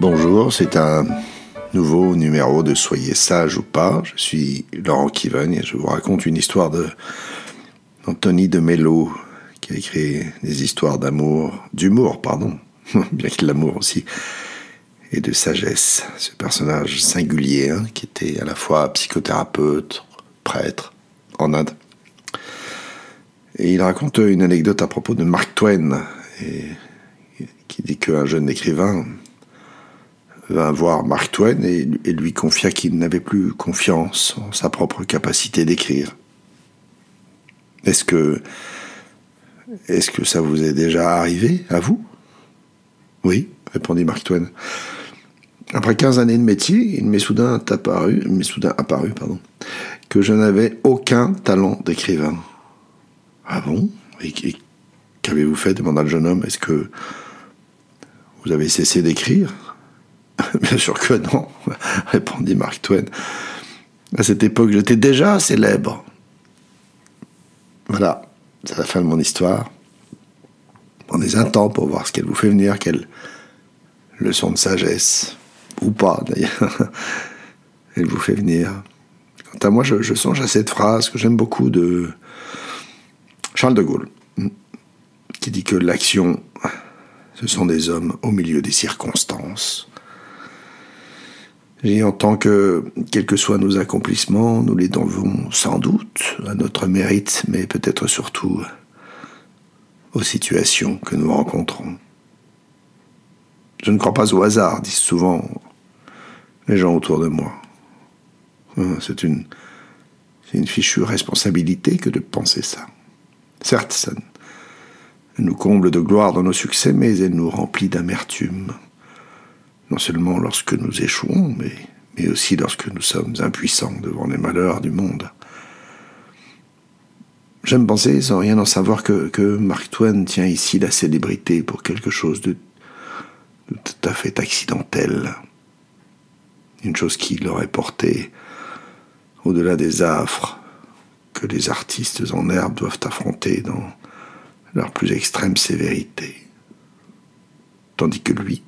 Bonjour, c'est un nouveau numéro de Soyez sage ou pas. Je suis Laurent Kiven et je vous raconte une histoire de de Mello qui a écrit des histoires d'amour, d'humour, pardon, bien qu'il l'amour aussi, et de sagesse. Ce personnage singulier hein, qui était à la fois psychothérapeute, prêtre en Inde. Et il raconte une anecdote à propos de Mark Twain, qui dit qu'un jeune écrivain vint voir Mark Twain et, lui confia qu'il n'avait plus confiance en sa propre capacité d'écrire. Est-ce que, est-ce que ça vous est déjà arrivé, à vous? Oui, répondit Mark Twain. Après 15 années de métier, il m'est soudain apparu, soudain apparu pardon, que je n'avais aucun talent d'écrivain. Ah bon? Et, qu'avez-vous fait? demanda le jeune homme. Est-ce que vous avez cessé d'écrire? Bien sûr que non, répondit Mark Twain. À cette époque, j'étais déjà célèbre. Voilà, c'est la fin de mon histoire. Prenez un temps pour voir ce qu'elle vous fait venir, quelle leçon de sagesse, ou pas d'ailleurs, elle vous fait venir. Quant à moi, je, je songe à cette phrase que j'aime beaucoup de Charles de Gaulle, qui dit que l'action, ce sont des hommes au milieu des circonstances. Et en tant que, quels que soient nos accomplissements, nous les devons sans doute à notre mérite, mais peut-être surtout aux situations que nous rencontrons. Je ne crois pas au hasard, disent souvent les gens autour de moi. Hum, c'est une, une fichue responsabilité que de penser ça. Certes, ça nous comble de gloire dans nos succès, mais elle nous remplit d'amertume non seulement lorsque nous échouons, mais, aussi lorsque nous sommes impuissants devant les malheurs du monde. J'aime penser, sans rien en savoir, que, que Mark Twain tient ici la célébrité pour quelque chose de, tout à fait accidentel. Une chose qui l'aurait porté au-delà des affres que les artistes en herbe doivent affronter dans leur plus extrême sévérité. Tandis que lui,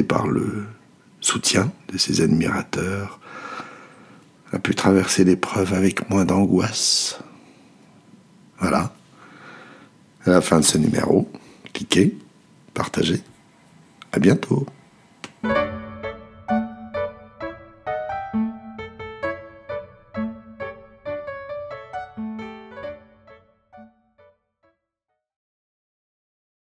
par le soutien de ses admirateurs, a pu traverser l'épreuve avec moins d'angoisse. Voilà. À la fin de ce numéro, cliquez, partagez. À bientôt.